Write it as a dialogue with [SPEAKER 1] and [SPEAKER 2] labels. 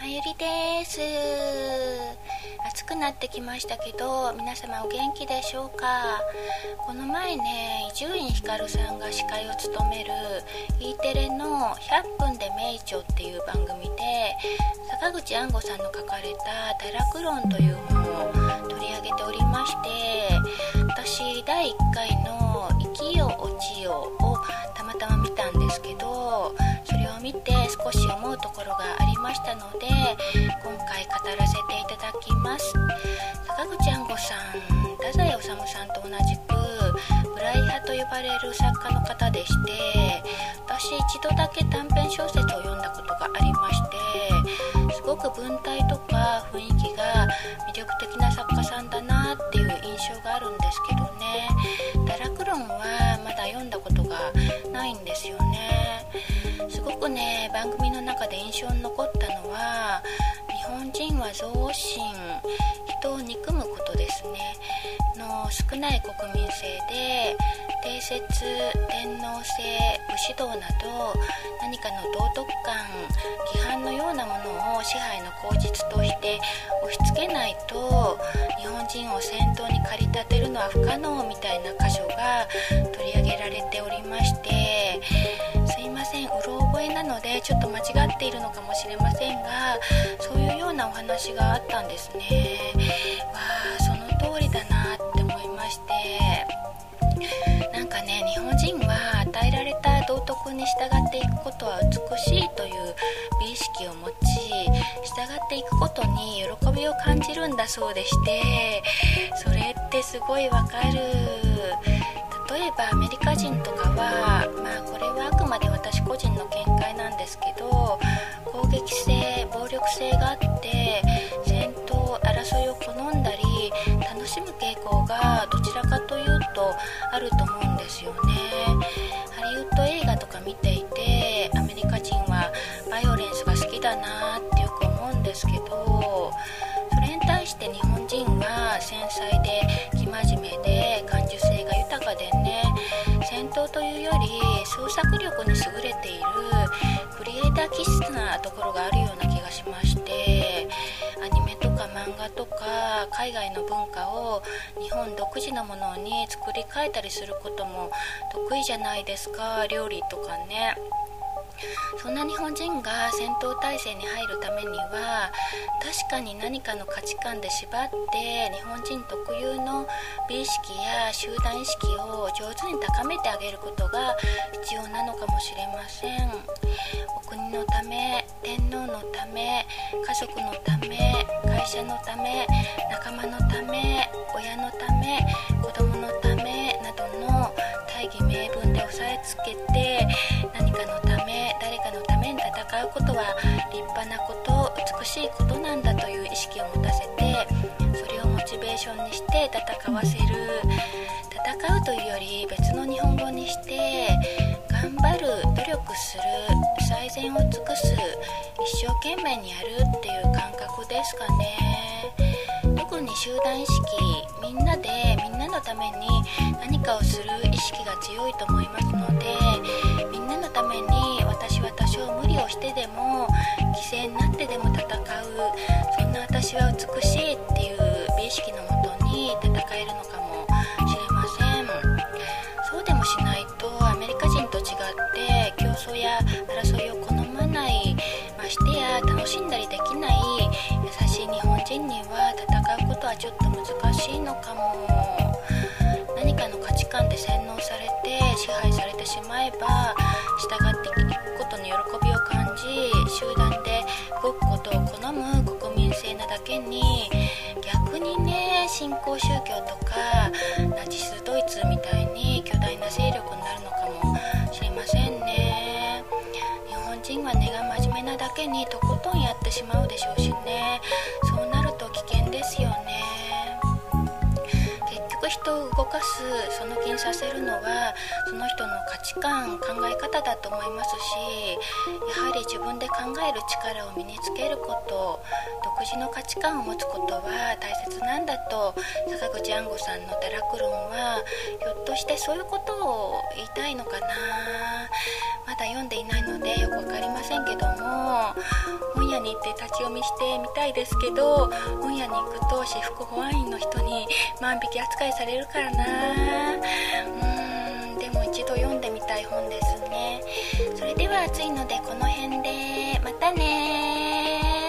[SPEAKER 1] まゆりです。暑くなってきましたけど皆様お元気でしょうか？この前ね伊集院光さんが司会を務める E テレの「100分で名著」っていう番組で坂口安吾さんの書かれた「堕落論」という本を取り上げておりまして私第1回の「したので今回語らせていただきます。坂口安吾さん太宰治さんと同じくブライ派と呼ばれる作家の方でして私一度だけ短編小説ね番組の中で印象に残ったのは日本人は憎悪心人を憎むことですね。の少ない国民性で定説天皇制武士道など何かの道徳観規範のようなものを支配の口実として押し付けないと日本人を先頭に駆り立てるのは不可能みたいな箇所が取り上げられておりましてなのでちょっと間違っているのかもしれませんがそういうようなお話があったんですね。わあその通りだなって思いまして。なんかね日本人は与えられた道徳に従っていくことは美しいという美意識を持ち従っていくことに喜びを感じるんだそうでしてそれってすごいわかる。例えばアメリカ人とかはまあこれはあくまで私個人の見解なんですけど攻撃性暴力性があって戦闘争いを好んだり楽しむ傾向がどちらかというとあると思うんですよね。ハリウッド映画とか見てい漫画とか海外の文化を日本独自のものに作り変えたりすることも得意じゃないですか？料理とかね。そんな日本人が戦闘態勢に入るためには確かに何かの価値観で縛って日本人特有の美意識や集団意識を上手に高めてあげることが必要なのかもしれません。お国のため天皇のため家族のため社のため仲間のため親のため子供のためなどの大義名分で押さえつけて何かのため誰かのために戦うことは立派なこと美しいことなんだという意識を持たせてそれをモチベーションにして戦わせる。戦うというより別の日本語にして頑張る努力する最善を尽くす一生懸命にやるっていう感覚ですかね。特に集団意識みんなでみんなのために何かをする意識が強いと思いますのでや楽しんだりできない優しい日本人には戦うことはちょっと難しいのかも。何かの価値観で洗脳されて支配されてしまえば従っていくことに喜びを感じ集団で動くことを好む国民性なだけに逆にね新興宗教とかけにとことんやってしまうでしょうしね。そうなるかすその気にさせるのはその人の価値観考え方だと思いますしやはり自分で考える力を身につけること独自の価値観を持つことは大切なんだと坂口安吾さんの「堕落論」はひょっとしてそういうことを言いたいのかな。まだ読んでいないのでよく分かりませんけども本屋に行って立ち読みしてみたいですけど本屋に行くと私服保安員の人に万引き扱いされるからな。うーんでも一度読んでみたい本ですね。それでは暑いのでこの辺で。またね